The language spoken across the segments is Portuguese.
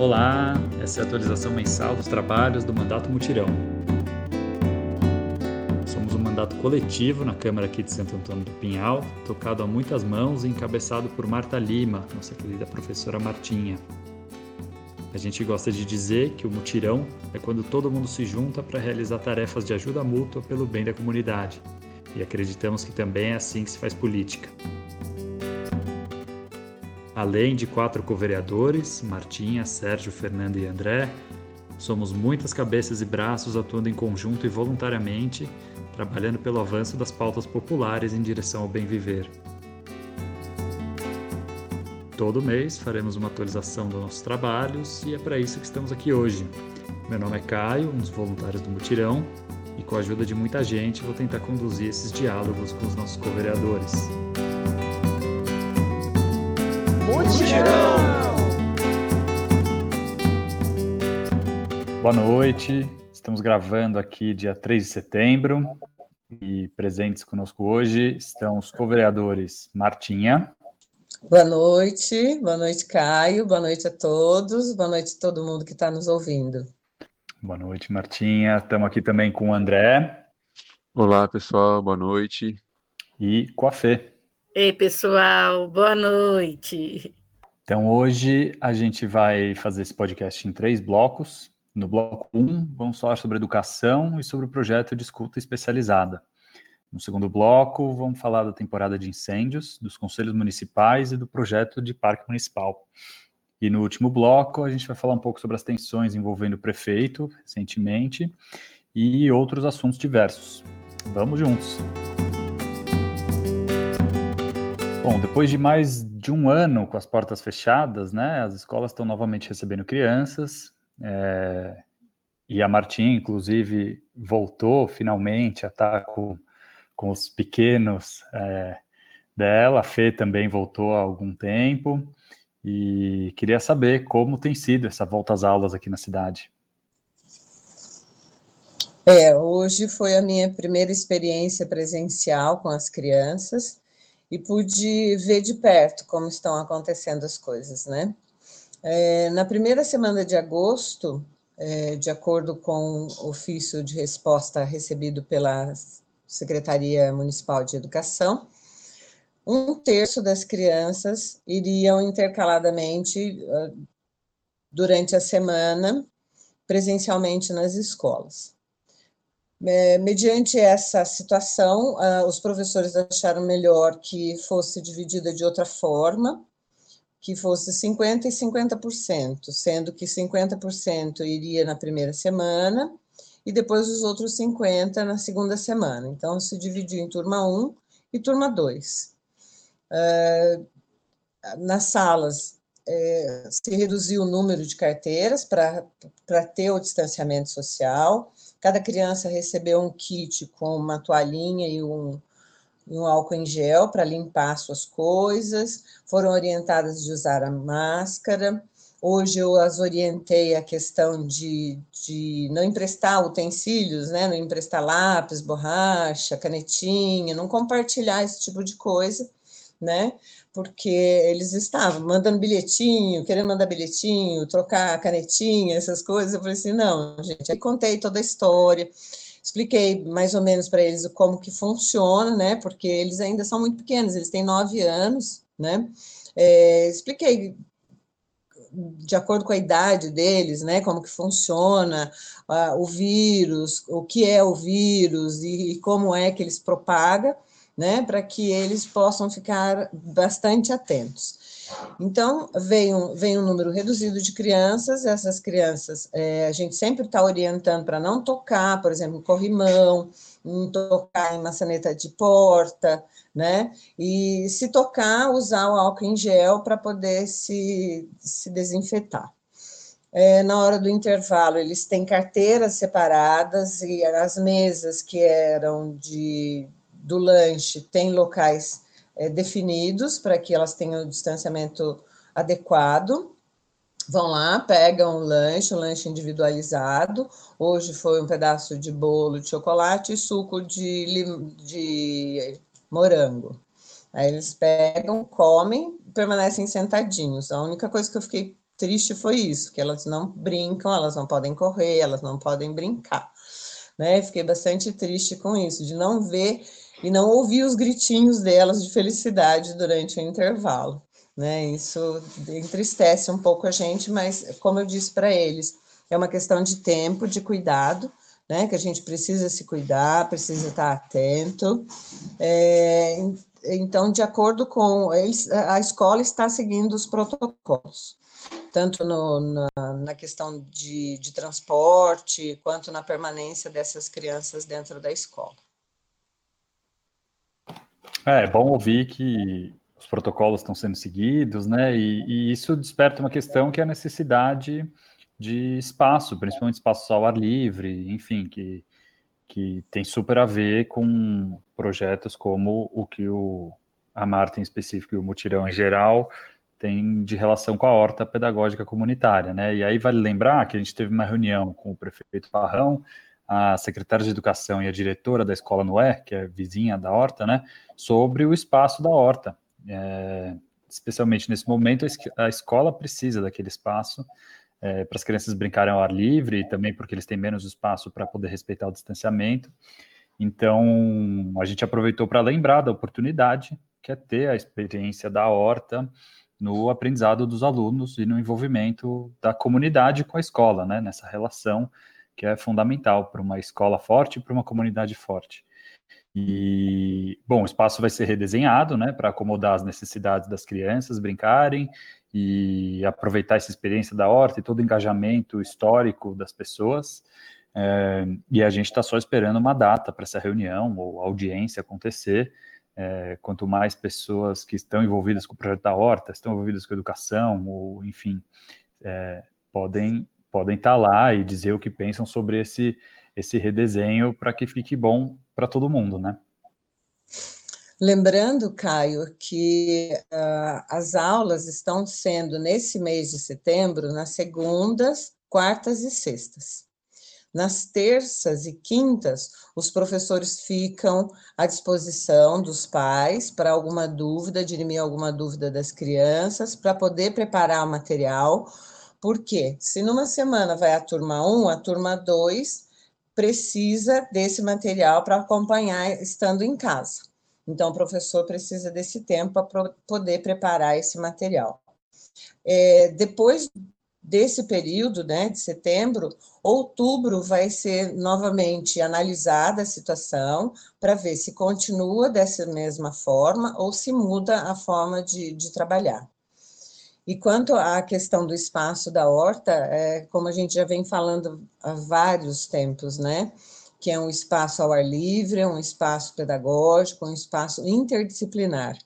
Olá, essa é a atualização mensal dos trabalhos do Mandato Mutirão. Somos um mandato coletivo na Câmara aqui de Santo Antônio do Pinhal, tocado a muitas mãos e encabeçado por Marta Lima, nossa querida professora Martinha. A gente gosta de dizer que o mutirão é quando todo mundo se junta para realizar tarefas de ajuda mútua pelo bem da comunidade. E acreditamos que também é assim que se faz política. Além de quatro co-vereadores, Martinha, Sérgio, Fernando e André, somos muitas cabeças e braços atuando em conjunto e voluntariamente, trabalhando pelo avanço das pautas populares em direção ao bem viver. Todo mês faremos uma atualização dos nossos trabalhos e é para isso que estamos aqui hoje. Meu nome é Caio, um dos voluntários do Mutirão, e com a ajuda de muita gente vou tentar conduzir esses diálogos com os nossos co-vereadores. Mutirão! Boa noite, estamos gravando aqui dia 3 de setembro e presentes conosco hoje estão os co-vereadores Martinha. Boa noite, boa noite, Caio, boa noite a todos, boa noite a todo mundo que está nos ouvindo. Boa noite, Martinha. Estamos aqui também com o André. Olá, pessoal, boa noite. E com a Fê. Ei, pessoal, boa noite. Então, hoje a gente vai fazer esse podcast em três blocos. No bloco 1, um, vamos falar sobre educação e sobre o projeto de escuta especializada. No segundo bloco, vamos falar da temporada de incêndios, dos conselhos municipais e do projeto de parque municipal. E no último bloco, a gente vai falar um pouco sobre as tensões envolvendo o prefeito, recentemente, e outros assuntos diversos. Vamos juntos! Bom, depois de mais de um ano com as portas fechadas, né, as escolas estão novamente recebendo crianças, é, e a Martim, inclusive, voltou finalmente a estar com, com os pequenos é, dela, a Fê também voltou há algum tempo, e queria saber como tem sido essa volta às aulas aqui na cidade. É, hoje foi a minha primeira experiência presencial com as crianças, e pude ver de perto como estão acontecendo as coisas, né? É, na primeira semana de agosto, é, de acordo com o ofício de resposta recebido pela Secretaria Municipal de Educação, um terço das crianças iriam intercaladamente durante a semana presencialmente nas escolas. É, mediante essa situação, uh, os professores acharam melhor que fosse dividida de outra forma, que fosse 50% e 50%, sendo que 50% iria na primeira semana e depois os outros 50% na segunda semana. Então, se dividiu em turma 1 e turma 2. Uh, nas salas, é, se reduziu o número de carteiras para ter o distanciamento social, Cada criança recebeu um kit com uma toalhinha e um, um álcool em gel para limpar suas coisas, foram orientadas de usar a máscara. Hoje eu as orientei a questão de, de não emprestar utensílios, né? não emprestar lápis, borracha, canetinha, não compartilhar esse tipo de coisa, né? Porque eles estavam mandando bilhetinho, querendo mandar bilhetinho, trocar canetinha, essas coisas. Eu falei assim: não, gente. Aí contei toda a história, expliquei mais ou menos para eles como que funciona, né? Porque eles ainda são muito pequenos, eles têm nove anos, né? É, expliquei de acordo com a idade deles, né, como que funciona uh, o vírus, o que é o vírus e, e como é que eles propagam, né, para que eles possam ficar bastante atentos. Então, vem um, vem um número reduzido de crianças, essas crianças é, a gente sempre está orientando para não tocar, por exemplo, corrimão, não tocar em maçaneta de porta, né? E se tocar, usar o álcool em gel para poder se, se desinfetar. É, na hora do intervalo, eles têm carteiras separadas e as mesas que eram de do lanche tem locais é, definidos para que elas tenham o distanciamento adequado. Vão lá, pegam o lanche, um lanche individualizado. Hoje foi um pedaço de bolo de chocolate e suco de, de morango. Aí eles pegam, comem, permanecem sentadinhos. A única coisa que eu fiquei triste foi isso, que elas não brincam, elas não podem correr, elas não podem brincar. Né? Fiquei bastante triste com isso, de não ver e não ouvir os gritinhos delas de felicidade durante o intervalo. Né? Isso entristece um pouco a gente, mas como eu disse para eles, é uma questão de tempo, de cuidado, né? Que a gente precisa se cuidar, precisa estar atento. É, então, de acordo com eles, a escola está seguindo os protocolos, tanto no, na, na, questão de, de transporte, quanto na permanência dessas crianças dentro da escola. É, é bom ouvir que os protocolos estão sendo seguidos, né? E, e, isso desperta uma questão que é a necessidade de espaço, principalmente espaços ao ar livre, enfim, que, que tem super a ver com projetos como o que o, a Marta em específico e o Mutirão em geral tem de relação com a horta pedagógica comunitária, né? E aí vale lembrar que a gente teve uma reunião com o prefeito Parrão, a secretária de Educação e a diretora da Escola Noé, que é vizinha da horta, né? Sobre o espaço da horta. É, especialmente nesse momento, a escola precisa daquele espaço é, para as crianças brincarem ao ar livre, e também porque eles têm menos espaço para poder respeitar o distanciamento. Então, a gente aproveitou para lembrar da oportunidade, que é ter a experiência da horta no aprendizado dos alunos e no envolvimento da comunidade com a escola, né, nessa relação que é fundamental para uma escola forte e para uma comunidade forte. E, bom, o espaço vai ser redesenhado, né, para acomodar as necessidades das crianças brincarem e aproveitar essa experiência da horta e todo o engajamento histórico das pessoas. É, e a gente está só esperando uma data para essa reunião ou audiência acontecer. É, quanto mais pessoas que estão envolvidas com o projeto da horta, estão envolvidas com educação, ou enfim, é, podem podem estar tá lá e dizer o que pensam sobre esse esse redesenho para que fique bom para todo mundo, né? Lembrando, Caio, que uh, as aulas estão sendo nesse mês de setembro nas segundas, quartas e sextas. Nas terças e quintas, os professores ficam à disposição dos pais para alguma dúvida, dirimir alguma dúvida das crianças, para poder preparar o material. Porque se numa semana vai a turma 1, a turma 2 precisa desse material para acompanhar estando em casa. Então, o professor precisa desse tempo para poder preparar esse material. É, depois desse período, né, de setembro, outubro vai ser novamente analisada a situação para ver se continua dessa mesma forma ou se muda a forma de, de trabalhar. E quanto à questão do espaço da horta, é, como a gente já vem falando há vários tempos, né? que é um espaço ao ar livre, um espaço pedagógico, um espaço interdisciplinar.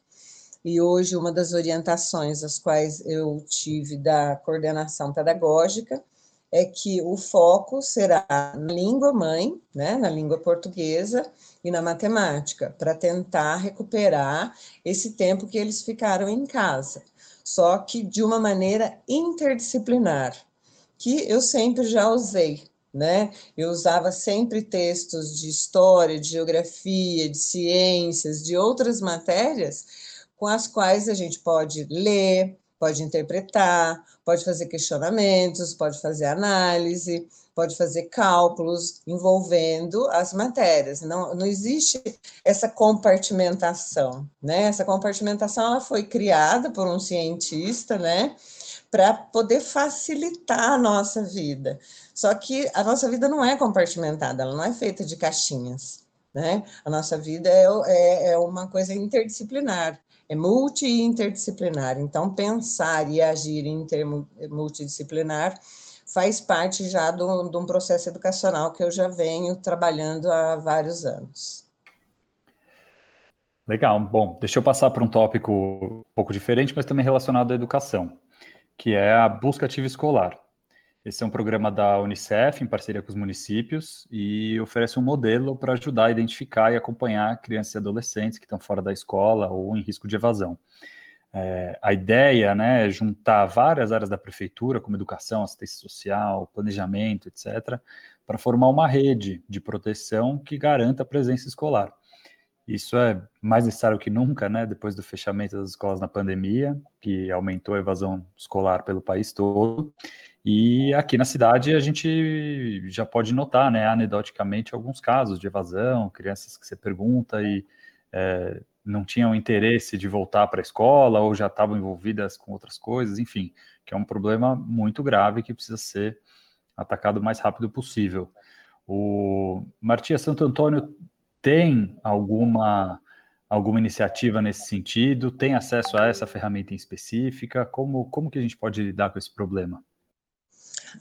E hoje, uma das orientações as quais eu tive da coordenação pedagógica é que o foco será na língua mãe, né, na língua portuguesa e na matemática, para tentar recuperar esse tempo que eles ficaram em casa, só que de uma maneira interdisciplinar, que eu sempre já usei, né? Eu usava sempre textos de história, de geografia, de ciências, de outras matérias com as quais a gente pode ler, pode interpretar, pode fazer questionamentos, pode fazer análise, pode fazer cálculos envolvendo as matérias. Não, não existe essa compartimentação, né? Essa compartimentação ela foi criada por um cientista, né? para poder facilitar a nossa vida. Só que a nossa vida não é compartimentada, ela não é feita de caixinhas. Né? A nossa vida é, é, é uma coisa interdisciplinar, é multi e interdisciplinar. Então, pensar e agir em termo multidisciplinar faz parte já de um processo educacional que eu já venho trabalhando há vários anos. Legal. Bom, deixa eu passar para um tópico um pouco diferente, mas também relacionado à educação que é a Busca Ativa Escolar. Esse é um programa da Unicef, em parceria com os municípios, e oferece um modelo para ajudar a identificar e acompanhar crianças e adolescentes que estão fora da escola ou em risco de evasão. É, a ideia né, é juntar várias áreas da prefeitura, como educação, assistência social, planejamento, etc., para formar uma rede de proteção que garanta a presença escolar. Isso é mais necessário que nunca, né? Depois do fechamento das escolas na pandemia, que aumentou a evasão escolar pelo país todo. E aqui na cidade a gente já pode notar, né, anedoticamente, alguns casos de evasão, crianças que você pergunta e é, não tinham interesse de voltar para a escola ou já estavam envolvidas com outras coisas, enfim, que é um problema muito grave que precisa ser atacado o mais rápido possível. O Martia Santo Antônio tem alguma alguma iniciativa nesse sentido? Tem acesso a essa ferramenta em específica? Como, como que a gente pode lidar com esse problema?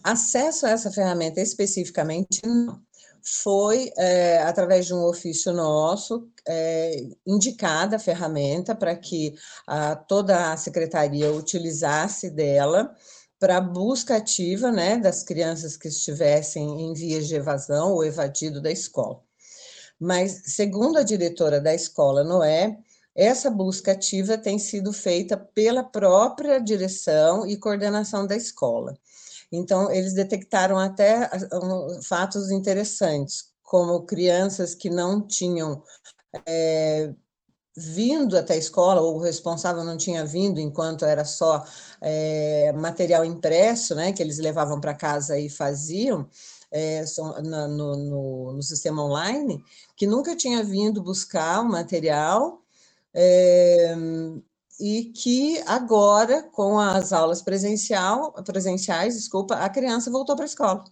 Acesso a essa ferramenta especificamente não. Foi é, através de um ofício nosso é, indicada a ferramenta para que a, toda a secretaria utilizasse dela para busca ativa né, das crianças que estivessem em vias de evasão ou evadido da escola. Mas, segundo a diretora da escola Noé, essa busca ativa tem sido feita pela própria direção e coordenação da escola. Então, eles detectaram até fatos interessantes, como crianças que não tinham é, vindo até a escola, ou o responsável não tinha vindo enquanto era só é, material impresso, né, que eles levavam para casa e faziam, é, no, no, no, sistema online, que nunca tinha vindo buscar o material, é, e que agora, com as aulas presencial, presenciais, desculpa, a criança voltou para a escola.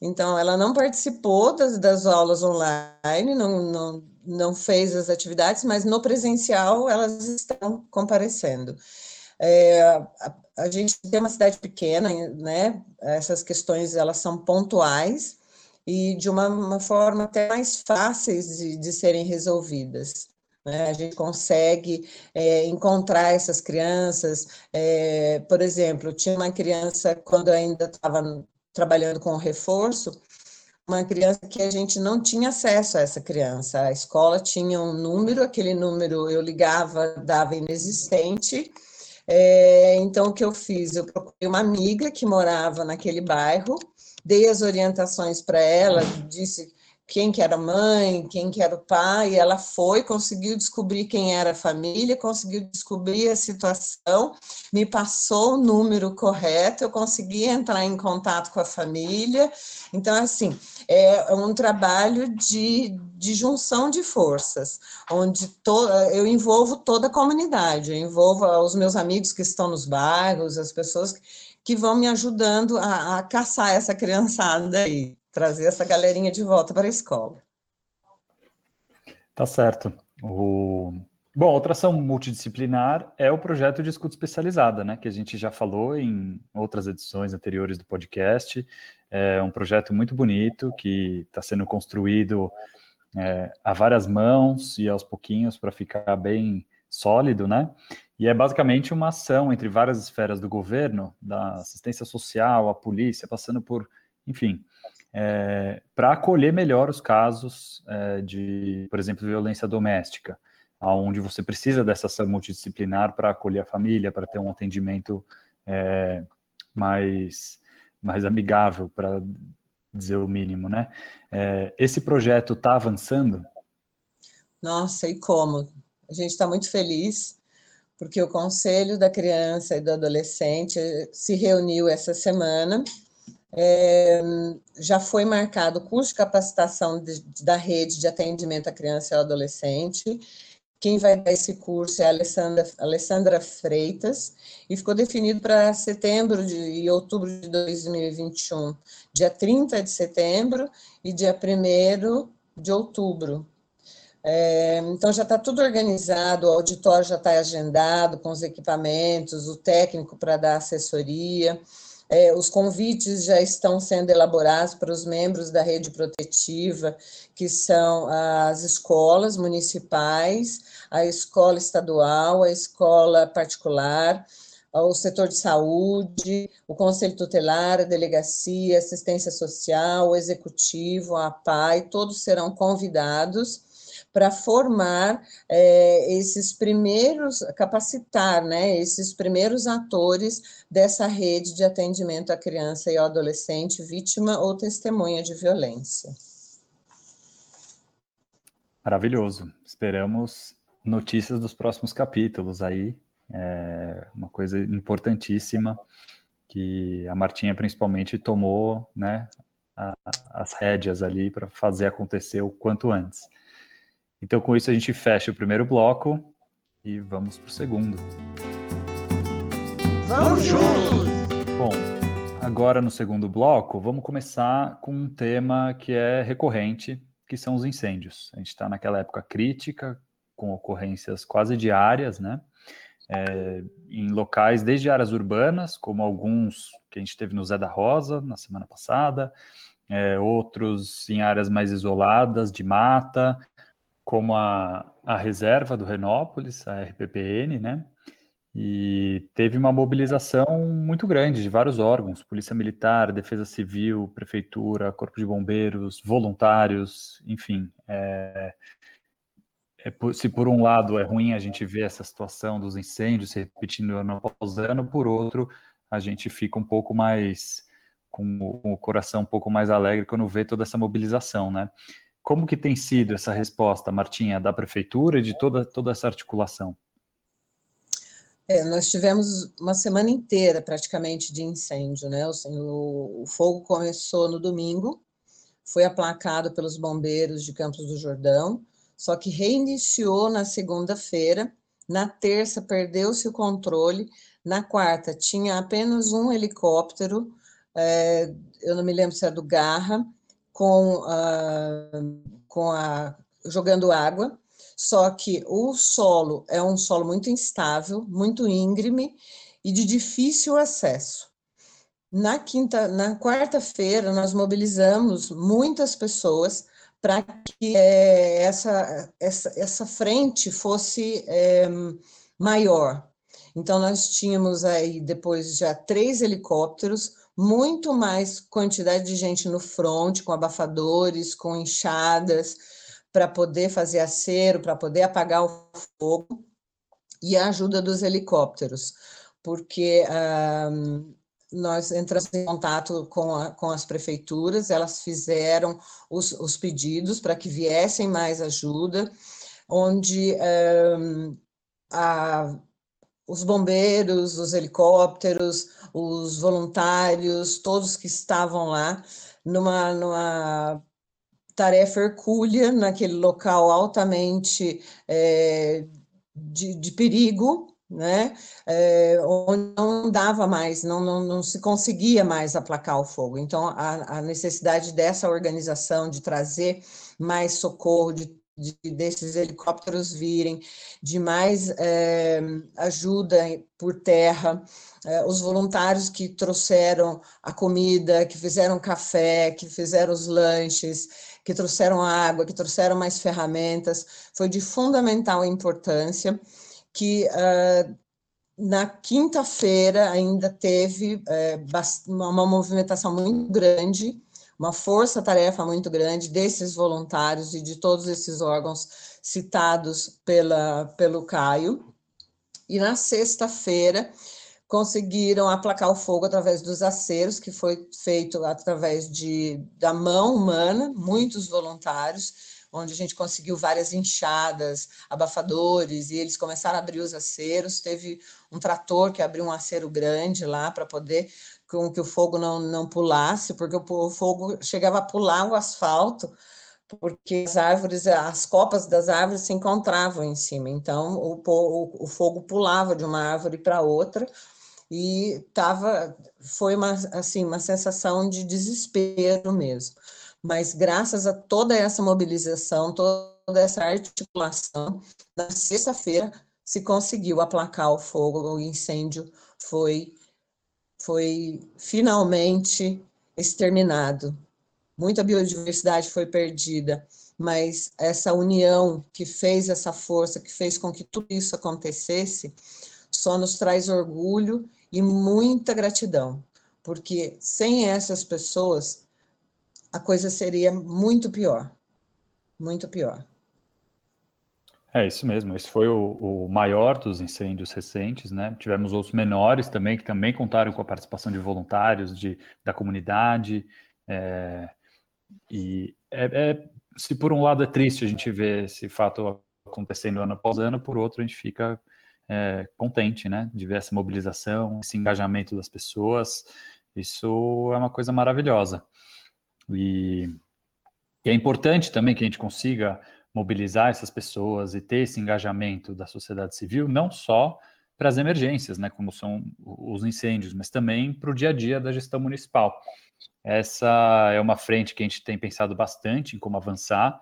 Então, ela não participou das, das aulas online, não, não, não fez as atividades, mas no presencial elas estão comparecendo. É, a, a, gente tem uma cidade pequena, né? Essas questões elas são pontuais e de uma, uma forma até mais fáceis de, de serem resolvidas. Né? A gente consegue é, encontrar essas crianças. É, por exemplo, tinha uma criança, quando ainda estava trabalhando com reforço, uma criança que a gente não tinha acesso a essa criança. A escola tinha um número, aquele número eu ligava, dava inexistente. É, então, o que eu fiz? Eu procurei uma amiga que morava naquele bairro, dei as orientações para ela, disse quem que era mãe, quem que era o pai, ela foi, conseguiu descobrir quem era a família, conseguiu descobrir a situação, me passou o número correto, eu consegui entrar em contato com a família. Então, assim, é um trabalho de, de junção de forças, onde to, eu envolvo toda a comunidade, eu envolvo os meus amigos que estão nos bairros, as pessoas que vão me ajudando a, a caçar essa criançada aí trazer essa galerinha de volta para a escola. Tá certo. O... Bom, outra ação multidisciplinar é o projeto de escuta especializada, né? Que a gente já falou em outras edições anteriores do podcast. É um projeto muito bonito que está sendo construído é, a várias mãos e aos pouquinhos para ficar bem sólido, né? E é basicamente uma ação entre várias esferas do governo, da assistência social, a polícia, passando por, enfim, é, para acolher melhor os casos é, de, por exemplo, violência doméstica, onde você precisa dessa ação multidisciplinar para acolher a família, para ter um atendimento é, mais, mais amigável, para dizer o mínimo, né? É, esse projeto está avançando? Nossa, e como? A gente está muito feliz, porque o Conselho da Criança e do Adolescente se reuniu essa semana é, já foi marcado o curso de capacitação de, da rede de atendimento à criança e ao adolescente. Quem vai dar esse curso é a Alessandra, Alessandra Freitas, e ficou definido para setembro de, e outubro de 2021, dia 30 de setembro e dia 1 de outubro. É, então já está tudo organizado, o auditório já está agendado com os equipamentos, o técnico para dar assessoria. É, os convites já estão sendo elaborados para os membros da rede protetiva, que são as escolas municipais, a escola estadual, a escola particular, o setor de saúde, o conselho tutelar, a delegacia, assistência social, o executivo, a PAI, todos serão convidados para formar é, esses primeiros, capacitar, né, esses primeiros atores dessa rede de atendimento à criança e ao adolescente vítima ou testemunha de violência. Maravilhoso. Esperamos notícias dos próximos capítulos aí. É uma coisa importantíssima que a Martinha principalmente tomou, né, a, as rédeas ali para fazer acontecer o quanto antes. Então, com isso, a gente fecha o primeiro bloco e vamos para o segundo. Vamos juntos! Bom, agora no segundo bloco, vamos começar com um tema que é recorrente, que são os incêndios. A gente está naquela época crítica, com ocorrências quase diárias, né? É, em locais desde áreas urbanas, como alguns que a gente teve no Zé da Rosa na semana passada, é, outros em áreas mais isoladas, de mata, como a, a reserva do Renópolis, a RPPN, né? E teve uma mobilização muito grande de vários órgãos, Polícia Militar, Defesa Civil, Prefeitura, Corpo de Bombeiros, voluntários, enfim. É, é, se por um lado é ruim a gente ver essa situação dos incêndios se repetindo ano após ano, por outro, a gente fica um pouco mais com o, coração um pouco mais alegre quando vê toda essa mobilização, né? Como que tem sido essa resposta, Martinha, da prefeitura e de toda, toda essa articulação? É, nós tivemos uma semana inteira praticamente de incêndio, né? O, o, fogo começou no domingo, foi aplacado pelos bombeiros de Campos do Jordão, só que reiniciou na segunda-feira, na terça perdeu-se o controle, na quarta tinha apenas um helicóptero, é, eu não me lembro se é do Garra, com, a, com a jogando água, só que o solo é um solo muito instável, muito íngreme e de difícil acesso. Na quinta, na quarta-feira, nós mobilizamos muitas pessoas para que é, essa, essa, essa frente fosse é, maior. Então, nós tínhamos aí depois já três helicópteros, muito mais quantidade de gente no front, com abafadores, com enxadas, para poder fazer acero, para poder apagar o fogo, e a ajuda dos helicópteros, porque ah, nós entramos em contato com, a, com as prefeituras, elas fizeram os, os pedidos para que viessem mais ajuda, onde ah, a, os bombeiros, os helicópteros, os voluntários, todos que estavam lá, numa, numa tarefa hercúlea naquele local altamente é, de, de, perigo, né? É, onde não dava mais, não, não, não se conseguia mais aplacar o fogo. Então, a, a necessidade dessa organização de trazer mais socorro, de de, desses helicópteros virem, de mais é, ajuda por terra, é, os voluntários que trouxeram a comida, que fizeram café, que fizeram os lanches, que trouxeram água, que trouxeram mais ferramentas, foi de fundamental importância que uh, na quinta-feira ainda teve uma movimentação muito grande, uma força-tarefa muito grande desses voluntários e de todos esses órgãos citados pela, pelo Caio. E na sexta-feira, conseguiram aplacar o fogo através dos aceros, que foi feito através de, da mão humana, muitos voluntários, onde a gente conseguiu várias enxadas, abafadores, e eles começaram a abrir os aceros. Teve um trator que abriu um acero grande lá para poder com que o fogo não, não pulasse, porque o fogo chegava a pular o asfalto, porque as árvores, as copas das árvores se encontravam em cima, então o, o, o fogo pulava de uma árvore para outra, e tava, foi uma, assim, uma sensação de desespero mesmo. Mas graças a toda essa mobilização, toda essa articulação, na sexta-feira se conseguiu aplacar o fogo, o incêndio foi, foi finalmente exterminado. Muita biodiversidade foi perdida, mas essa união que fez essa força, que fez com que tudo isso acontecesse, só nos traz orgulho e muita gratidão, porque sem essas pessoas a coisa seria muito pior, muito pior. É isso mesmo, esse foi o, o, maior dos incêndios recentes, né? Tivemos outros menores também, que também contaram com a participação de voluntários de, da comunidade, é, e é, é, se por um lado é triste a gente ver esse fato acontecendo ano após ano, por outro a gente fica é, contente, né, de ver essa mobilização, esse engajamento das pessoas. Isso é uma coisa maravilhosa. E, e é importante também que a gente consiga mobilizar essas pessoas e ter esse engajamento da sociedade civil, não só para as emergências, né, como são os incêndios, mas também para o dia a dia da gestão municipal. Essa é uma frente que a gente tem pensado bastante em como avançar,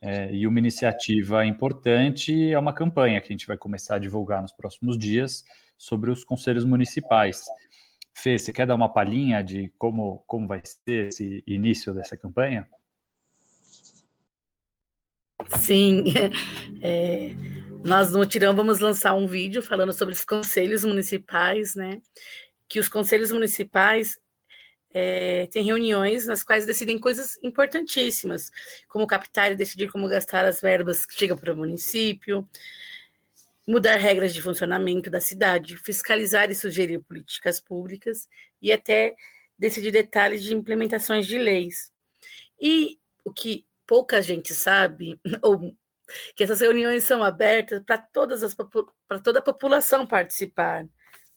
é, e uma iniciativa importante é uma campanha que a gente vai começar a divulgar nos próximos dias sobre os conselhos municipais. Fê, você quer dar uma palhinha de como, como vai ser esse início dessa campanha? Sim, é, nós no Tirão vamos lançar um vídeo falando sobre os conselhos municipais, né? Que os conselhos municipais é, têm reuniões nas quais decidem coisas importantíssimas, como captar e decidir como gastar as verbas que chegam para o município, mudar regras de funcionamento da cidade, fiscalizar e sugerir políticas públicas e até decidir detalhes de implementações de leis. E o que pouca gente sabe, ou que essas reuniões são abertas para todas as para toda a população participar,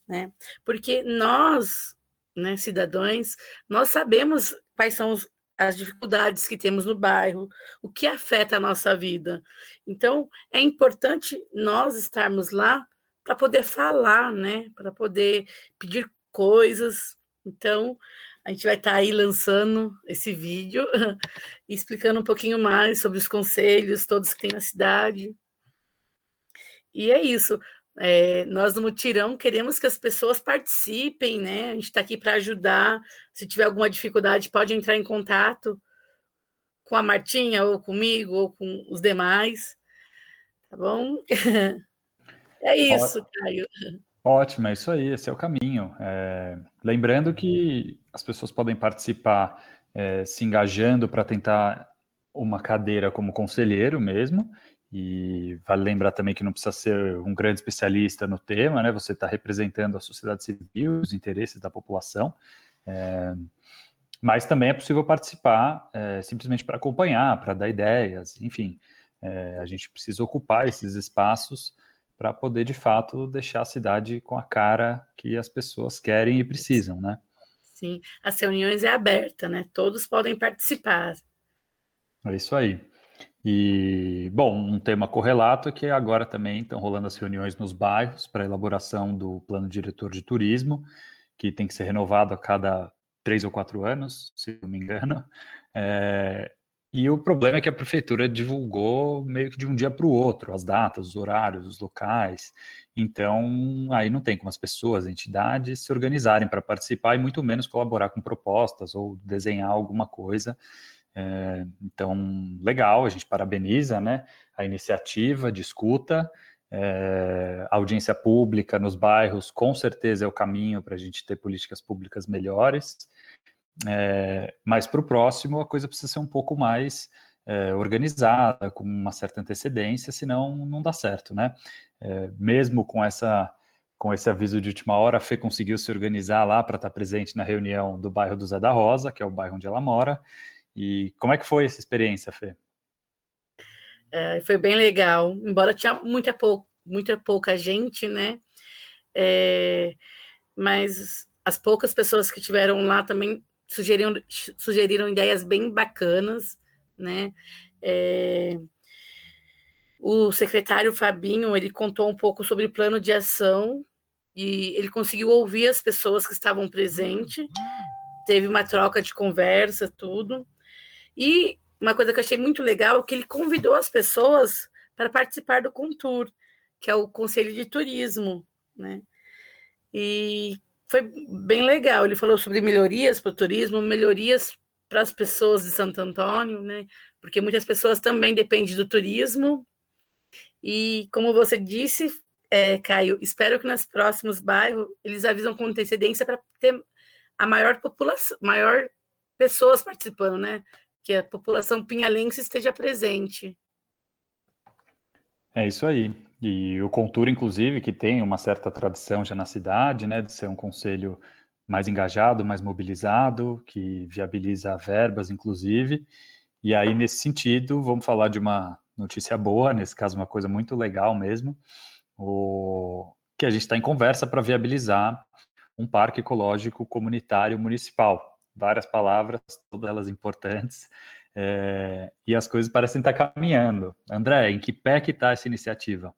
né? Porque nós, né, cidadãos, nós sabemos quais são os, as dificuldades que temos no bairro, o que afeta a nossa vida. Então, é importante nós estarmos lá para poder falar, né? Para poder pedir coisas. Então, a gente vai estar tá aí lançando esse vídeo e explicando um pouquinho mais sobre os conselhos, todos que tem na cidade. E é isso. É, nós no Mutirão queremos que as pessoas participem, né? A gente está aqui para ajudar. Se tiver alguma dificuldade, pode entrar em contato com a Martinha, ou comigo, ou com os demais. Tá bom? É isso, Caio. Ótimo, é isso aí, esse é o caminho. É, lembrando que as pessoas podem participar é, se engajando para tentar uma cadeira como conselheiro mesmo, e vale lembrar também que não precisa ser um grande especialista no tema, né? Você está representando a sociedade civil, os interesses da população. É, mas também é possível participar é, simplesmente para acompanhar, para dar ideias, enfim. É, a gente precisa ocupar esses espaços para poder, de fato, deixar a cidade com a cara que as pessoas querem e precisam, né? Sim, as reuniões é aberta, né? Todos podem participar. É isso aí. E, bom, um tema correlato é que agora também estão rolando as reuniões nos bairros para elaboração do plano diretor de turismo, que tem que ser renovado a cada três ou quatro anos, se não me engano. É, e o problema é que a prefeitura divulgou meio que de um dia para o outro as datas, os horários, os locais. Então, aí não tem como as pessoas, as entidades se organizarem para participar e muito menos colaborar com propostas ou desenhar alguma coisa. É, então, legal, a gente parabeniza né, a iniciativa de escuta. É, audiência pública nos bairros com certeza é o caminho para a gente ter políticas públicas melhores. É, mas para o próximo a coisa precisa ser um pouco mais é, organizada, com uma certa antecedência, senão não dá certo, né? É, mesmo com essa com esse aviso de última hora, a Fê conseguiu se organizar lá para estar presente na reunião do bairro do Zé da Rosa, que é o bairro onde ela mora. E como é que foi essa experiência, Fê? É, foi bem legal, embora tinha muita, pou, muita pouca gente, né? É, mas as poucas pessoas que tiveram lá também sugeriram, sugeriram ideias bem bacanas, né? É, o secretário Fabinho, ele contou um pouco sobre o plano de ação e ele conseguiu ouvir as pessoas que estavam presentes, teve uma troca de conversa, tudo. E uma coisa que eu achei muito legal é que ele convidou as pessoas para participar do Contur, que é o Conselho de Turismo, né? E foi bem legal. Ele falou sobre melhorias para o turismo, melhorias para as pessoas de Santo Antônio, né? Porque muitas pessoas também dependem do turismo. E como você disse, é, Caio, espero que nos próximos bairros eles avisam com antecedência para ter a maior população, maior pessoas participando, né? Que a população pinhalense esteja presente. É isso aí. E o Contura, inclusive, que tem uma certa tradição já na cidade, né, de ser um conselho mais engajado, mais mobilizado, que viabiliza verbas, inclusive. E aí, nesse sentido, vamos falar de uma notícia boa, nesse caso, uma coisa muito legal mesmo, o... que a gente está em conversa para viabilizar um parque ecológico comunitário municipal. Várias palavras, todas elas importantes, é... e as coisas parecem estar tá caminhando. André, em que pé que está essa iniciativa?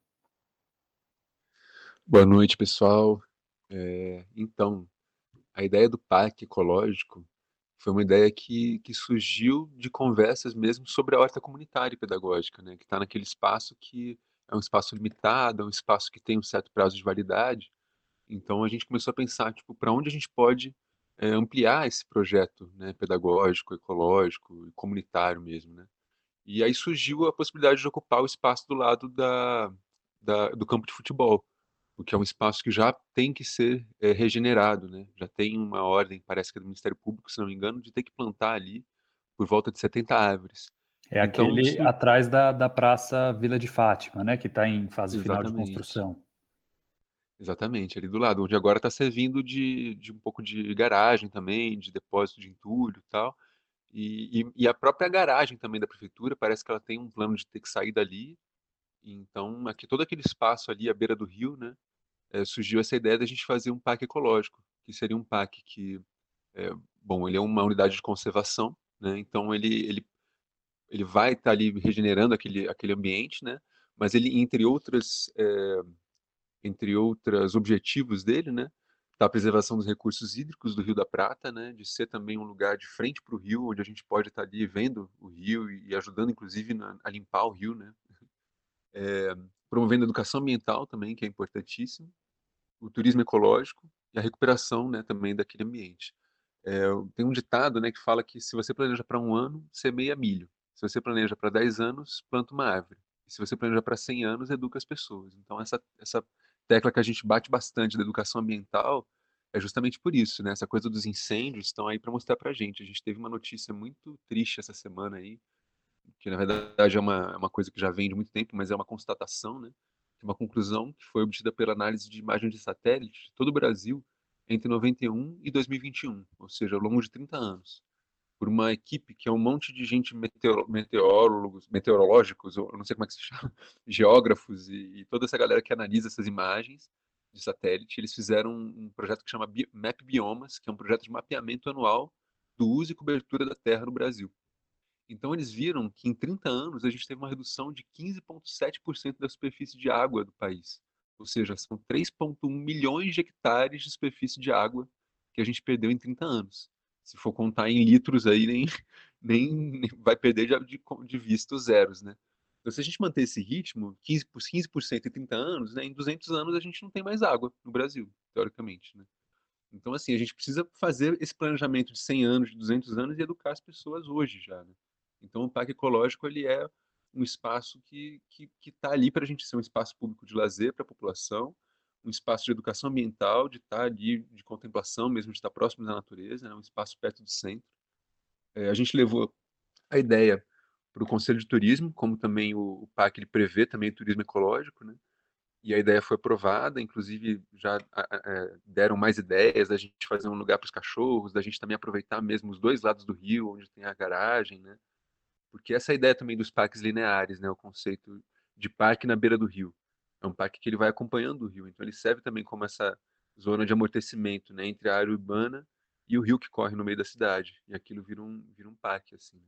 Boa noite, pessoal. É, então, a ideia do parque ecológico foi uma ideia que, que surgiu de conversas mesmo sobre a horta comunitária e pedagógica, né? que está naquele espaço que é um espaço limitado, é um espaço que tem um certo prazo de validade. Então a gente começou a pensar, tipo, para onde a gente pode é, ampliar esse projeto né, pedagógico, ecológico e comunitário mesmo, né? E aí surgiu a possibilidade de ocupar o espaço do lado da, da do campo de futebol porque é um espaço que já tem que ser é, regenerado, né? Já tem uma ordem, parece que é do Ministério Público, se não me engano, de ter que plantar ali por volta de 70 árvores. É então, aquele isso... atrás da, da Praça Vila de Fátima, né? Que está em fase Exatamente. final de construção. Exatamente, ali do lado, onde agora está servindo de, de um pouco de garagem também, de depósito de entulho e tal. E, e, e, a própria garagem também da prefeitura, parece que ela tem um plano de ter que sair dali. Então, aqui todo aquele espaço ali à beira do rio, né? É, surgiu essa ideia da gente fazer um parque ecológico, que seria um parque que, é, bom, ele é uma unidade de conservação, né? Então ele ele ele vai estar tá ali regenerando aquele aquele ambiente, né? Mas ele entre outras é, entre outros objetivos dele, né? Tá a preservação dos recursos hídricos do Rio da Prata, né? De ser também um lugar de frente para o rio, onde a gente pode estar tá ali vendo o rio e, ajudando, inclusive, na, a limpar o rio, né? É, promovendo a educação ambiental também, que é importantíssimo, o turismo ecológico e a recuperação né, também daquele ambiente. É, tem um ditado né, que fala que se você planeja para um ano, semeia milho. Se você planeja para 10 anos, planta uma árvore. E se você planeja para 100 anos, educa as pessoas. Então, essa, essa tecla que a gente bate bastante da educação ambiental é justamente por isso, né? Essa coisa dos incêndios estão aí para mostrar para a gente. A gente teve uma notícia muito triste essa semana aí, que na verdade é uma, é uma coisa que já vem de muito tempo, mas é uma constatação, né? uma conclusão que foi obtida pela análise de imagem de satélite de todo o Brasil entre 91 e 2021, ou seja, ao longo de 30 anos, por uma equipe que é um monte de gente meteor, meteorólogos, meteorológicos, eu não sei como é que se chama, geógrafos e, e toda essa galera que analisa essas imagens de satélite, eles fizeram um projeto que chama Map Biomas, que é um projeto de mapeamento anual do uso e cobertura da Terra no Brasil. Então eles viram que em 30 anos a gente teve uma redução de 15,7% da superfície de água do país. Ou seja, são 3,1 milhões de hectares de superfície de água que a gente perdeu em 30 anos. Se for contar em litros aí, nem, nem, vai perder de, de vista os zeros, né? Então, se a gente manter esse ritmo, 15%, 15% em 30 anos, né, em 200 anos a gente não tem mais água no Brasil, teoricamente, né? Então, assim, a gente precisa fazer esse planejamento de 100 anos, de 200 anos e educar as pessoas hoje já, né? Então, o parque ecológico ele é um espaço que está que, que tá ali para a gente ser um espaço público de lazer para a população, um espaço de educação ambiental, de estar tá ali, de contemplação mesmo, de estar próximo da natureza, né? um espaço perto do centro. É, a gente levou a ideia para o Conselho de Turismo, como também o, o parque ele prevê também o turismo ecológico, né? E a ideia foi aprovada, inclusive já é, deram mais ideias da gente fazer um lugar para os cachorros, da gente também aproveitar mesmo os dois lados do rio, onde tem a garagem, né? Porque essa é ideia também dos parques lineares, né, o conceito de parque na beira do rio. É um parque que ele vai acompanhando o rio, então ele serve também como essa zona de amortecimento, né, entre a área urbana e o rio que corre no meio da cidade. E aquilo vira um, vira um parque, assim.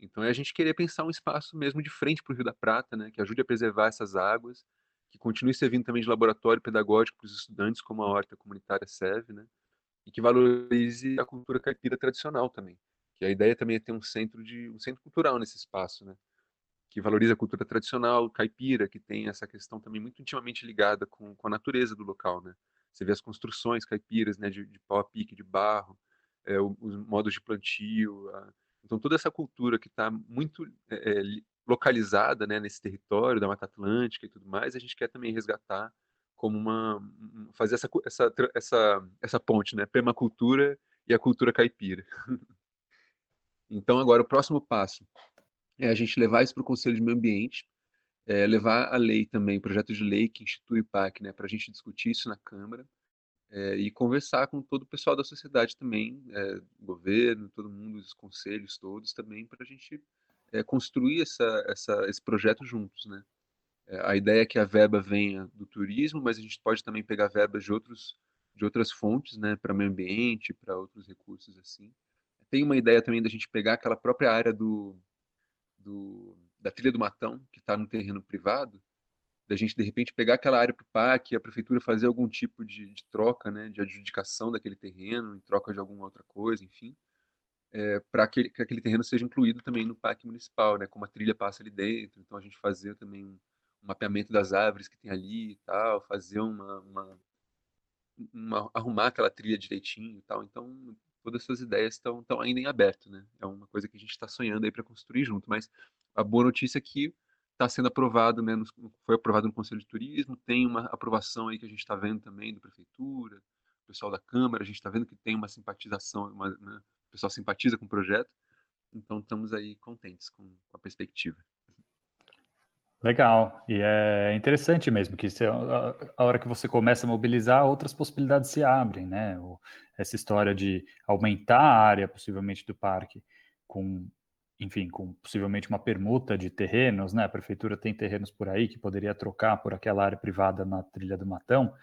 Então é a gente querer pensar um espaço mesmo de frente para o Rio da Prata, né, que ajude a preservar essas águas, que continue servindo também de laboratório pedagógico para os estudantes, como a horta comunitária serve, né, e que valorize a cultura caipira tradicional também que a ideia também é ter um centro de um centro cultural nesse espaço, né? Que valoriza a cultura tradicional caipira, que tem essa questão também muito intimamente ligada com, com a natureza do local, né? Você vê as construções caipiras, né, de, de pau a pique, de barro, é, os modos de plantio, a... então toda essa cultura que está muito é, localizada, né, nesse território da Mata Atlântica e tudo mais, a gente quer também resgatar como uma fazer essa essa essa, essa ponte, né, permacultura e a cultura caipira. Então, agora, o próximo passo é a gente levar isso para o Conselho de Meio Ambiente, é, levar a lei também, projeto de lei que institui o PAC, né, para a gente discutir isso na Câmara é, e conversar com todo o pessoal da sociedade também, é, governo, todo mundo, os conselhos todos também, para a gente construir essa, essa, esse projeto juntos, né? A ideia é que a verba venha do turismo, mas a gente pode também pegar verbas de outros de outras fontes, né, para meio ambiente, para outros recursos assim. Tem uma ideia também da gente pegar aquela própria área do, do da trilha do Matão, que está no terreno privado, da gente de repente pegar aquela área para o parque, a prefeitura fazer algum tipo de, de, troca, né, de adjudicação daquele terreno, em troca de alguma outra coisa, enfim, é, para que, que, aquele terreno seja incluído também no parque municipal, né, como a trilha passa ali dentro, então a gente fazer também um, um mapeamento das árvores que tem ali e tal, fazer uma, uma, uma, arrumar aquela trilha direitinho e tal, então todas essas ideias estão ainda em aberto, né, é uma coisa que a gente está sonhando aí para construir junto, mas a boa notícia é que está sendo aprovado, né, foi aprovado no Conselho de Turismo, tem uma aprovação aí que a gente está vendo também da Prefeitura, o pessoal da Câmara, a gente está vendo que tem uma simpatização, uma, né, o pessoal simpatiza com o projeto, então estamos aí contentes com, com a perspectiva. Legal, e é interessante mesmo que a, a, hora que você começa a mobilizar, outras possibilidades se abrem, né? O, essa história de aumentar a área, possivelmente, do parque com enfim, com possivelmente uma permuta de terrenos, né? A prefeitura tem terrenos por aí que poderia trocar por aquela área privada na trilha do Matão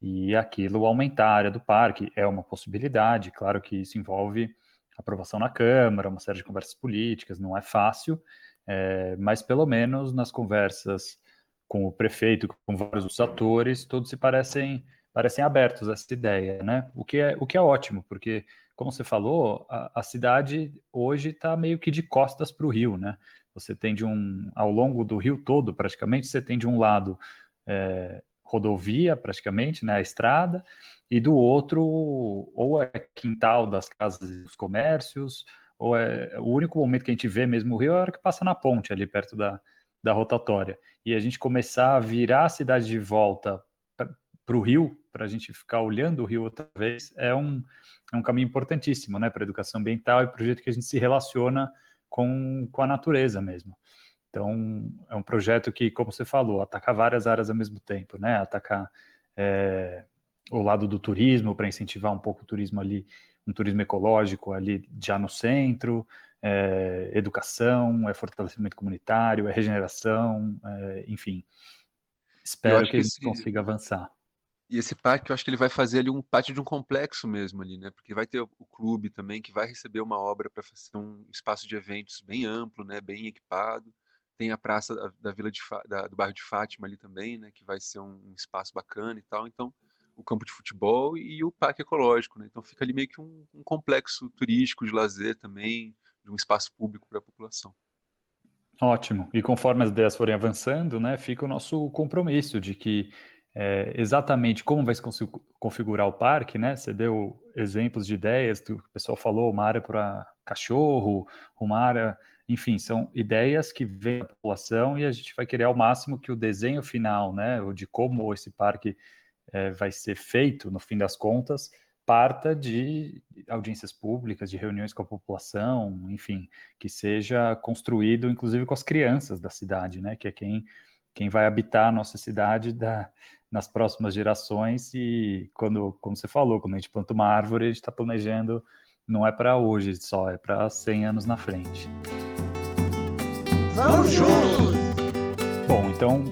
e aquilo aumentar a área do parque é uma possibilidade. Claro que isso envolve aprovação na Câmara, uma série de conversas políticas, não é fácil, é, mas pelo menos nas conversas com o prefeito, com vários dos atores, todos se parecem parecem abertos a essa ideia, né? O que é o que é ótimo, porque como você falou, a, a cidade hoje está meio que de costas para o rio, né? Você tem de um, ao longo do rio todo, praticamente, você tem de um lado é, rodovia, praticamente, né, a estrada, e do outro, ou é quintal das casas e dos comércios, ou é o único momento que a gente vê mesmo o rio é a hora que passa na ponte, ali perto da, da rotatória. E a gente começar a virar a cidade de volta para o rio, para a gente ficar olhando o rio outra vez, é um, é um caminho importantíssimo, né, para a educação ambiental e para o jeito que a gente se relaciona com, com a natureza mesmo. Então, é um projeto que, como você falou, ataca várias áreas ao mesmo tempo, né, atacar é, o lado do turismo, para incentivar um pouco o turismo ali, um turismo ecológico ali já no centro, é, educação, é fortalecimento comunitário, é regeneração, é, enfim. Espero que, que a gente esse... consiga avançar. E esse parque, eu acho que ele vai fazer ali um parte de um complexo mesmo ali, né? Porque vai ter o clube também que vai receber uma obra para fazer um espaço de eventos bem amplo, né? Bem equipado. Tem a praça da, da vila de da, do bairro de Fátima ali também, né? Que vai ser um, espaço bacana e tal. Então, o campo de futebol e o parque ecológico, né? Então fica ali meio que um, um complexo turístico de lazer também, de um espaço público para a população. Ótimo. E conforme as ideias forem avançando, né, fica o nosso compromisso de que é, exatamente como vai se configurar o parque, né? Você deu exemplos de ideias, que o pessoal falou, uma área para cachorro, uma área, enfim, são ideias que vêm da população e a gente vai querer ao máximo que o desenho final, né, ou de como esse parque é, vai ser feito, no fim das contas, parta de audiências públicas, de reuniões com a população, enfim, que seja construído, inclusive com as crianças da cidade, né, que é quem quem vai habitar a nossa cidade da, nas próximas gerações e quando, como você falou, quando a gente planta uma árvore, a gente está planejando, não é para hoje só, é para 100 anos na frente. Vamos juntos! Bom, então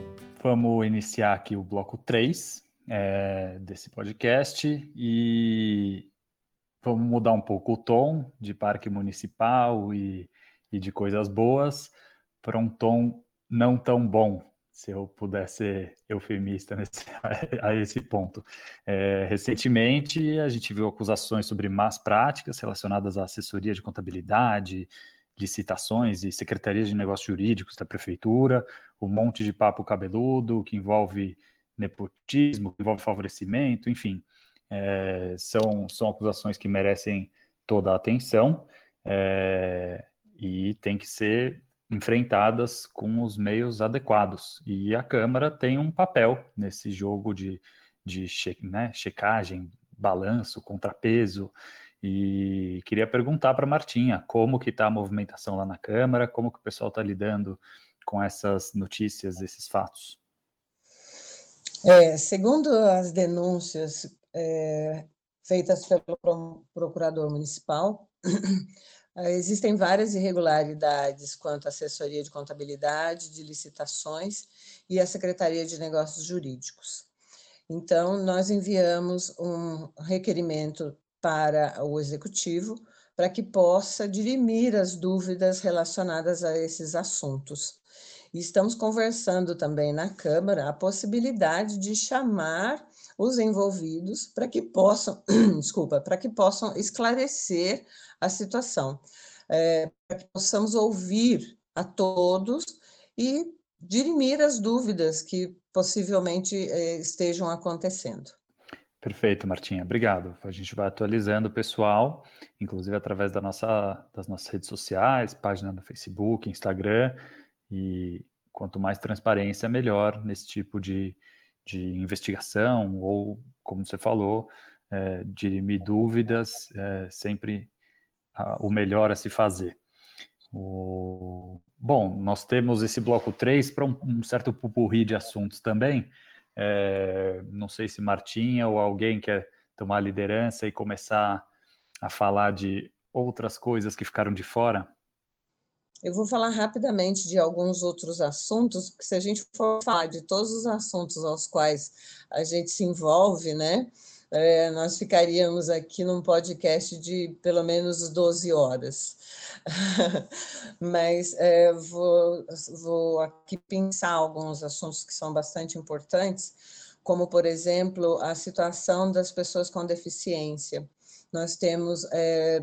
vamos iniciar aqui o bloco 3 é, desse podcast e vamos mudar um pouco o tom de parque municipal e, e de coisas boas para um tom não tão bom, se eu puder ser eufemista nesse, a esse ponto. É, recentemente, a gente viu acusações sobre más práticas relacionadas à assessoria de contabilidade, licitações e secretarias de negócios jurídicos da prefeitura, um monte de papo cabeludo que envolve nepotismo, que envolve favorecimento, enfim, é, são, são acusações que merecem toda a atenção é, e tem que ser enfrentadas com os meios adequados. E a Câmara tem um papel nesse jogo de, de che, né, checagem, balanço, contrapeso. E queria perguntar para Martinha como que está a movimentação lá na Câmara, como que o pessoal está lidando com essas notícias, esses fatos. É, segundo as denúncias é, feitas pelo procurador municipal, existem várias irregularidades quanto à assessoria de contabilidade, de licitações e a Secretaria de Negócios Jurídicos. Então, nós enviamos um requerimento para o Executivo para que possa dirimir as dúvidas relacionadas a esses assuntos. Estamos conversando também na Câmara a possibilidade de chamar os envolvidos para que possam, desculpa, para que possam esclarecer a situação, é, para que possamos ouvir a todos e dirimir as dúvidas que possivelmente é, estejam acontecendo. Perfeito, Martinha. Obrigado. A gente vai atualizando o pessoal, inclusive através da nossa, das nossas redes sociais, página no Facebook, Instagram, e quanto mais transparência, melhor nesse tipo de, de investigação, ou, como você falou, é, dirimir dúvidas, é, sempre o melhor a se fazer. O... Bom, nós temos esse bloco 3 para um, um, certo pupurri de assuntos também. É, não sei se Martinha ou alguém quer tomar a liderança e começar a falar de outras coisas que ficaram de fora. Eu vou falar rapidamente de alguns outros assuntos, porque se a gente for falar de todos os assuntos aos quais a gente se envolve, né, é, nós ficaríamos aqui num podcast de pelo menos 12 horas. Mas é, vou, vou aqui pensar alguns assuntos que são bastante importantes, como, por exemplo, a situação das pessoas com deficiência. Nós temos é,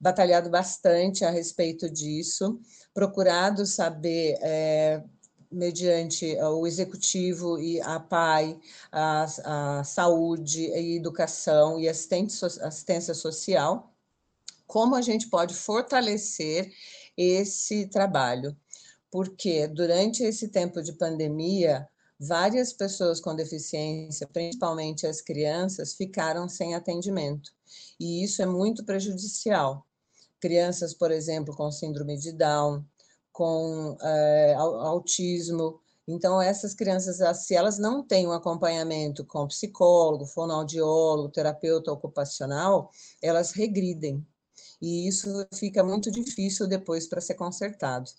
batalhado bastante a respeito disso, procurado saber é, mediante eh, o executivo e a PAI, a, a saúde e educação e assistência social, como a gente pode fortalecer esse trabalho. Porque durante esse tempo de pandemia, várias pessoas com deficiência, principalmente as crianças, ficaram sem atendimento. E isso é muito prejudicial. Crianças, por exemplo, com síndrome de Down, com é, autismo. Então, essas crianças, se elas não têm um acompanhamento com psicólogo, fonoaudiólogo, terapeuta ocupacional, elas regridem. E isso fica muito difícil depois para ser consertado.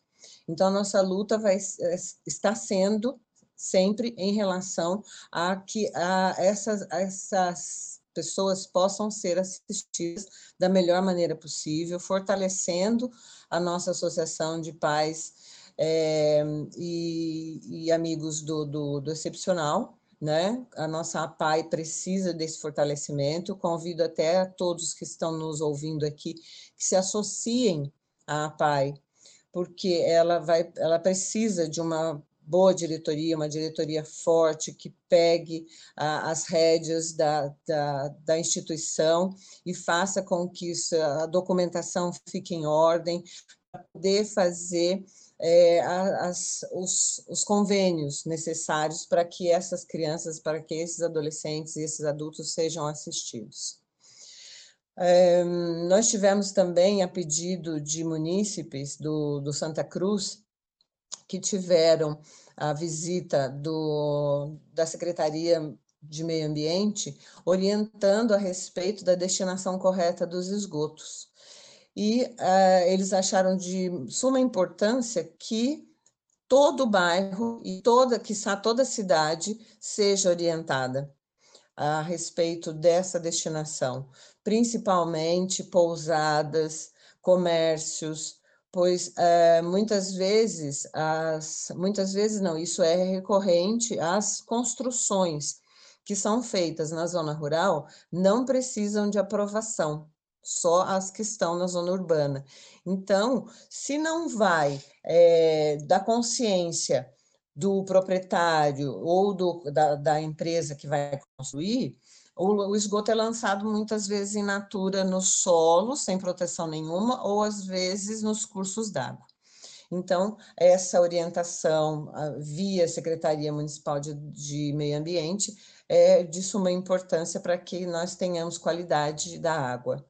Então, a nossa luta vai eh, está sendo sempre em relação a que a essas, essas pessoas possam ser assistidas da melhor maneira possível, fortalecendo a nossa associação de pais é, e, e, amigos do, do, do Excepcional, né? A nossa APAI precisa desse fortalecimento. Convido até a todos que estão nos ouvindo aqui que se associem à APAI, porque ela vai, ela precisa de uma boa diretoria, uma diretoria forte que pegue ah, as rédeas da, da, da, instituição e faça com que isso, a documentação fique em ordem, para poder fazer é, as, os, os convênios necessários para que essas crianças, para que esses adolescentes e esses adultos sejam assistidos. É, nós tivemos também, a pedido de munícipes do, do Santa Cruz, que tiveram a visita do, da Secretaria de Meio Ambiente, orientando a respeito da destinação correta dos esgotos. E uh, eles acharam de suma importância que todo bairro e toda, quiçá toda cidade seja orientada a respeito dessa destinação, principalmente pousadas, comércios, pois é, muitas vezes, as, muitas vezes não, isso é recorrente às construções que são feitas na zona rural, não precisam de aprovação, só as que estão na zona urbana. Então, se não vai é, da consciência do proprietário ou do, da, da empresa que vai construir, o, esgoto é lançado muitas vezes in natura no solo, sem proteção nenhuma, ou às vezes nos cursos d'água. Então, essa orientação via Secretaria Municipal de, de, Meio Ambiente é de suma importância para que nós tenhamos qualidade da água.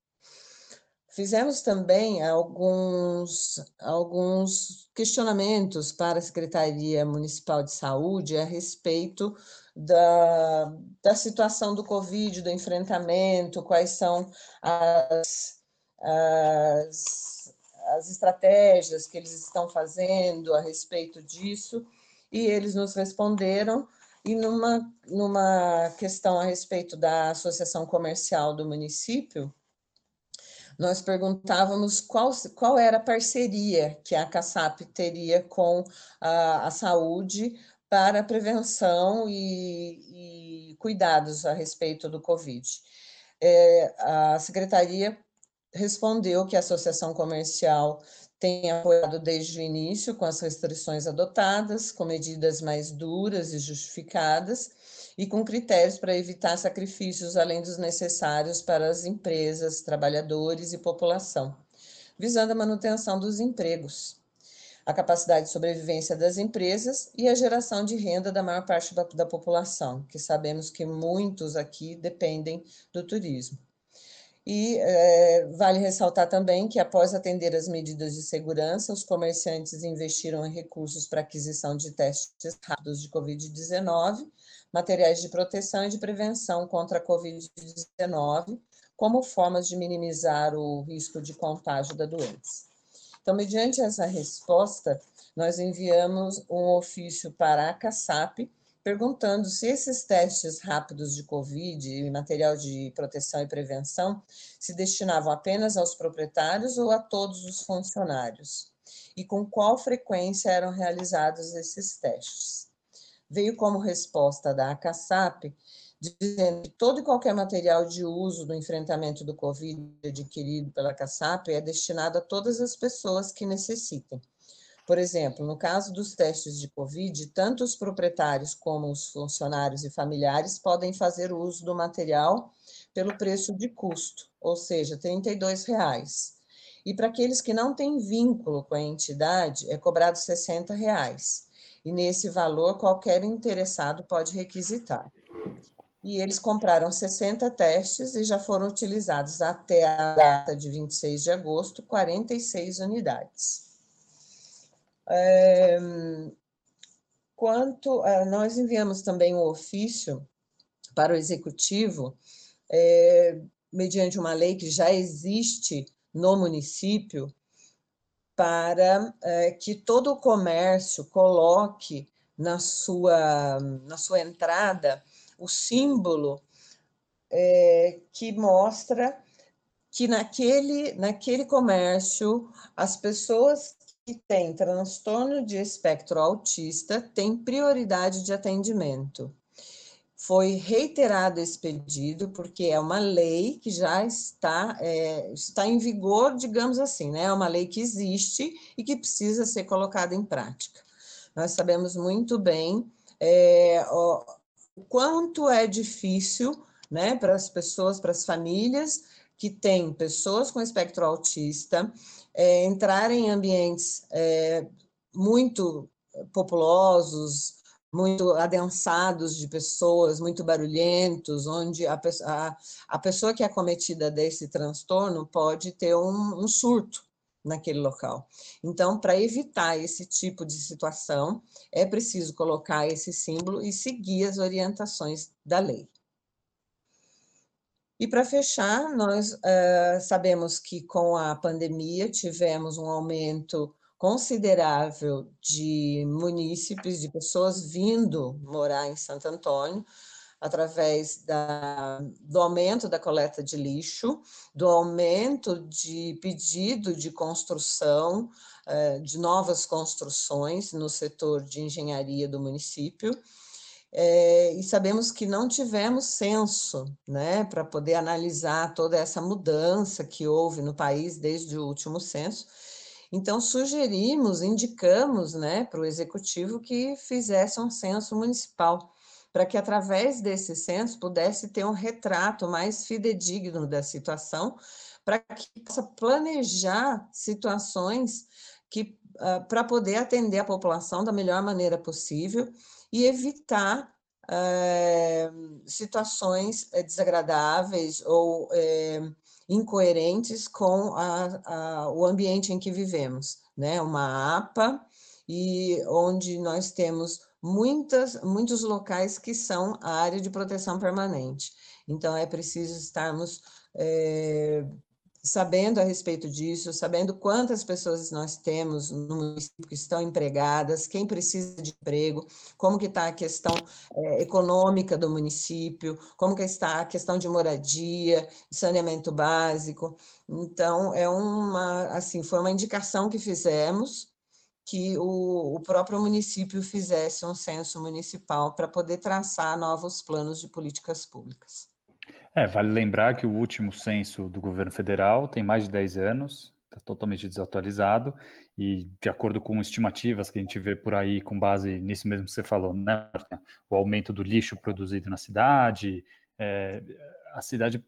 Fizemos também alguns, alguns questionamentos para a Secretaria Municipal de Saúde a respeito da, da situação do Covid, do enfrentamento, quais são as, as, as estratégias que eles estão fazendo a respeito disso, e eles nos responderam. E numa, numa questão a respeito da associação comercial do município, nós perguntávamos qual, qual era a parceria que a CASAP teria com a, a saúde para prevenção e, e, cuidados a respeito do Covid. É, a secretaria respondeu que a associação comercial tem apoiado desde o início com as restrições adotadas, com medidas mais duras e justificadas, e com critérios para evitar sacrifícios além dos necessários para as empresas, trabalhadores e população, visando a manutenção dos empregos, a capacidade de sobrevivência das empresas e a geração de renda da maior parte da, da população, que sabemos que muitos aqui dependem do turismo. E é, vale ressaltar também que, após atender as medidas de segurança, os comerciantes investiram em recursos para aquisição de testes rápidos de Covid-19, materiais de proteção e de prevenção contra a Covid-19, como formas de minimizar o risco de contágio da doença. Então, mediante essa resposta, nós enviamos um ofício para a CASAP, perguntando se esses testes rápidos de Covid e material de proteção e prevenção se destinavam apenas aos proprietários ou a todos os funcionários, e com qual frequência eram realizados esses testes? Veio como resposta da ACASAP, dizendo que todo e qualquer material de uso do enfrentamento do Covid adquirido pela CASAP é destinado a todas as pessoas que necessitem. Por exemplo, no caso dos testes de Covid, tanto os proprietários como os funcionários e familiares podem fazer uso do material pelo preço de custo, ou seja, 32 reais. E para aqueles que não têm vínculo com a entidade, é cobrado R$ 60. Reais e nesse valor qualquer interessado pode requisitar. E eles compraram 60 testes e já foram utilizados até a data de 26 de agosto, 46 unidades. É, quanto a, nós enviamos também um ofício para o executivo, é, mediante uma lei que já existe no município, para é, que todo o comércio coloque na sua, na sua entrada o símbolo é, que mostra que naquele, naquele comércio as pessoas que têm transtorno de espectro autista têm prioridade de atendimento foi reiterado esse pedido, porque é uma lei que já está, é, está em vigor, digamos assim, né? É uma lei que existe e que precisa ser colocada em prática. Nós sabemos muito bem é, o quanto é difícil né, para as pessoas, para as famílias que têm pessoas com espectro autista, é, entrar em ambientes é, muito populosos, muito adensados de pessoas, muito barulhentos, onde a, a, a pessoa que é acometida desse transtorno pode ter um, um surto naquele local. Então, para evitar esse tipo de situação, é preciso colocar esse símbolo e seguir as orientações da lei. E para fechar, nós uh, sabemos que com a pandemia tivemos um aumento considerável de munícipes, de pessoas vindo morar em Santo Antônio, através da, do aumento da coleta de lixo, do aumento de pedido de construção, eh, de novas construções no setor de engenharia do município. É, e sabemos que não tivemos censo, né, para poder analisar toda essa mudança que houve no país desde o último censo, então, sugerimos, indicamos né, para o executivo que fizesse um censo municipal, para que através desse censo pudesse ter um retrato mais fidedigno da situação, para que possa planejar situações que uh, para poder atender a população da melhor maneira possível e evitar uh, situações uh, desagradáveis ou eh, incoerentes com a, a, o ambiente em que vivemos, né? Uma APA e onde nós temos muitas, muitos locais que são a área de proteção permanente. Então, é preciso estarmos é, sabendo a respeito disso, sabendo quantas pessoas nós temos no município que estão empregadas, quem precisa de emprego, como que está a questão é, econômica do município, como que está a questão de moradia, saneamento básico. Então, é uma, assim, foi uma indicação que fizemos que o, o próprio município fizesse um censo municipal para poder traçar novos planos de políticas públicas. É, vale lembrar que o último censo do governo federal tem mais de 10 anos, está totalmente desatualizado, e de acordo com estimativas que a gente vê por aí, com base nisso mesmo que você falou, né, o aumento do lixo produzido na cidade, é, a cidade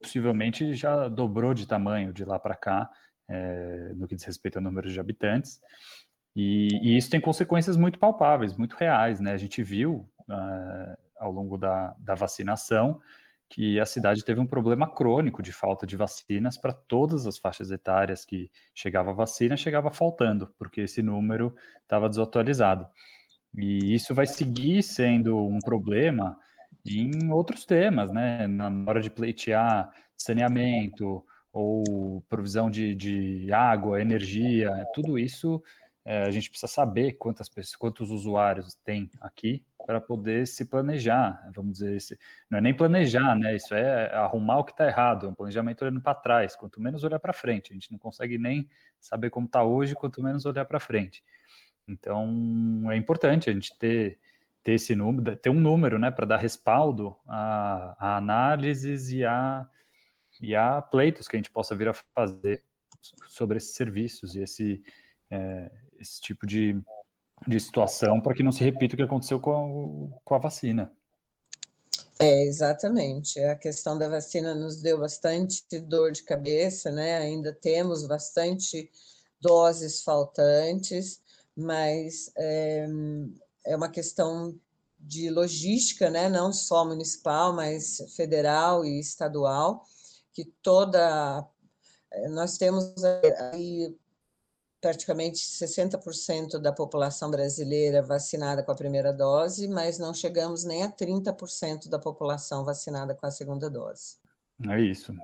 possivelmente já dobrou de tamanho de lá para cá, é, no que diz respeito ao número de habitantes, e, e, isso tem consequências muito palpáveis, muito reais, né? A gente viu uh, ao longo da, da vacinação que a cidade teve um problema crônico de falta de vacinas para todas as faixas etárias que chegava a vacina, chegava faltando, porque esse número estava desatualizado. E isso vai seguir sendo um problema em outros temas, né? Na hora de pleitear saneamento ou provisão de, de água, energia, tudo isso é, a gente precisa saber quantas pessoas, quantos usuários tem aqui para poder se planejar, vamos dizer, esse, não é nem planejar, né? Isso é arrumar o que está errado, é um planejamento olhando para trás, quanto menos olhar para frente, a gente não consegue nem saber como está hoje, quanto menos olhar para frente. Então é importante a gente ter ter esse número, ter um número, né, para dar respaldo a, a análises e a e a pleitos que a gente possa vir a fazer sobre esses serviços e esse é, esse tipo de, de situação para que não se repita o que aconteceu com a, com a vacina. É, exatamente. A questão da vacina nos deu bastante dor de cabeça, né? Ainda temos bastante doses faltantes, mas é, é uma questão de logística, né? Não só municipal, mas federal e estadual, que toda nós temos aí praticamente 60% da população brasileira vacinada com a primeira dose, mas não chegamos nem a 30% da população vacinada com a segunda dose. É isso.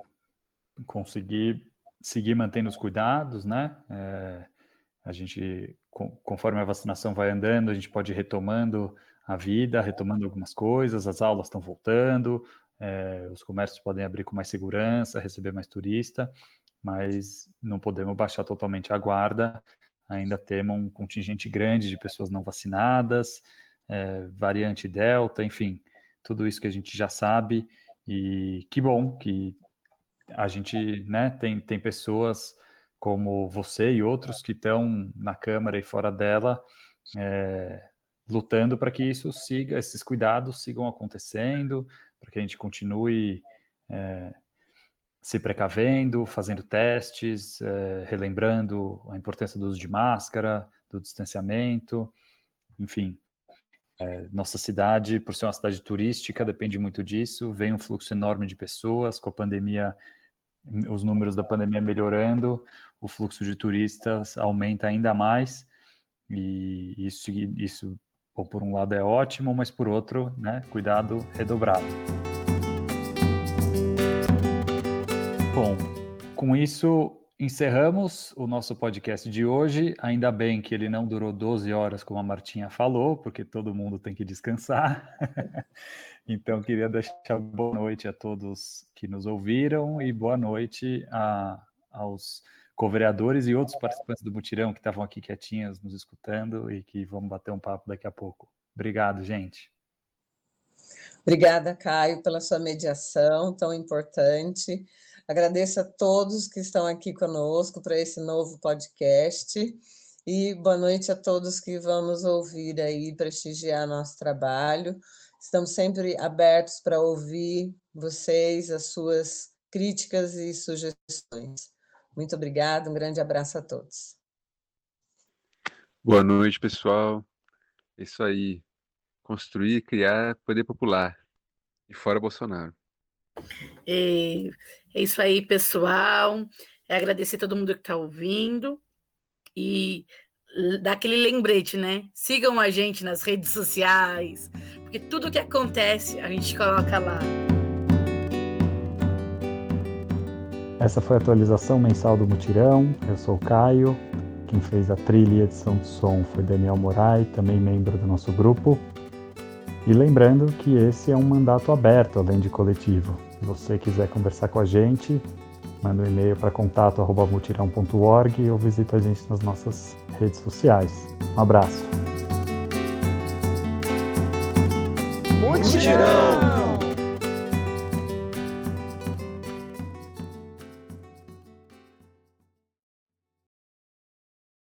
Conseguir seguir mantendo os cuidados, né? É, a gente, conforme a vacinação vai andando, a gente pode ir retomando a vida, retomando algumas coisas, as aulas estão voltando, é, os comércios podem abrir com mais segurança, receber mais turista, mas não podemos baixar totalmente a guarda. Ainda temos um contingente grande de pessoas não vacinadas, é, variante Delta, enfim, tudo isso que a gente já sabe. E que bom que a gente né, tem, tem pessoas como você e outros que estão na Câmara e fora dela, é, lutando para que isso siga, esses cuidados sigam acontecendo, para que a gente continue é, se precavendo, fazendo testes, é, relembrando a importância do uso de máscara, do distanciamento, enfim. É, nossa cidade, por ser uma cidade turística, depende muito disso. Vem um fluxo enorme de pessoas, com a pandemia, os números da pandemia melhorando, o fluxo de turistas aumenta ainda mais, e isso, isso por um lado é ótimo, mas por outro, né, cuidado redobrado. Com isso encerramos o nosso podcast de hoje. Ainda bem que ele não durou 12 horas, como a Martinha falou, porque todo mundo tem que descansar. então, queria deixar boa noite a todos que nos ouviram e boa noite a, aos co-vereadores e outros participantes do mutirão que estavam aqui quietinhos nos escutando e que vão bater um papo daqui a pouco. Obrigado, gente. Obrigada, Caio, pela sua mediação tão importante. Agradeço a todos que estão aqui conosco para esse novo podcast. E boa noite a todos que vão nos ouvir aí, prestigiar nosso trabalho. Estamos sempre abertos para ouvir vocês, as suas críticas e sugestões. Muito obrigada, um grande abraço a todos. Boa noite, pessoal. É isso aí. Construir, criar poder popular. E fora Bolsonaro. É, é isso aí, pessoal. É agradecer todo mundo que está ouvindo e dar aquele lembrete, né? Sigam a gente nas redes sociais, porque tudo que acontece a gente coloca lá. Essa foi a atualização mensal do Mutirão. Eu sou o Caio. Quem fez a trilha e edição de som foi Daniel Morai, também membro do nosso grupo. E lembrando que esse é um mandato aberto, além de coletivo. Se você quiser conversar com a gente, manda um e-mail para contato.mutirão.org ou visita a gente nas nossas redes sociais. Um abraço. Mutirão!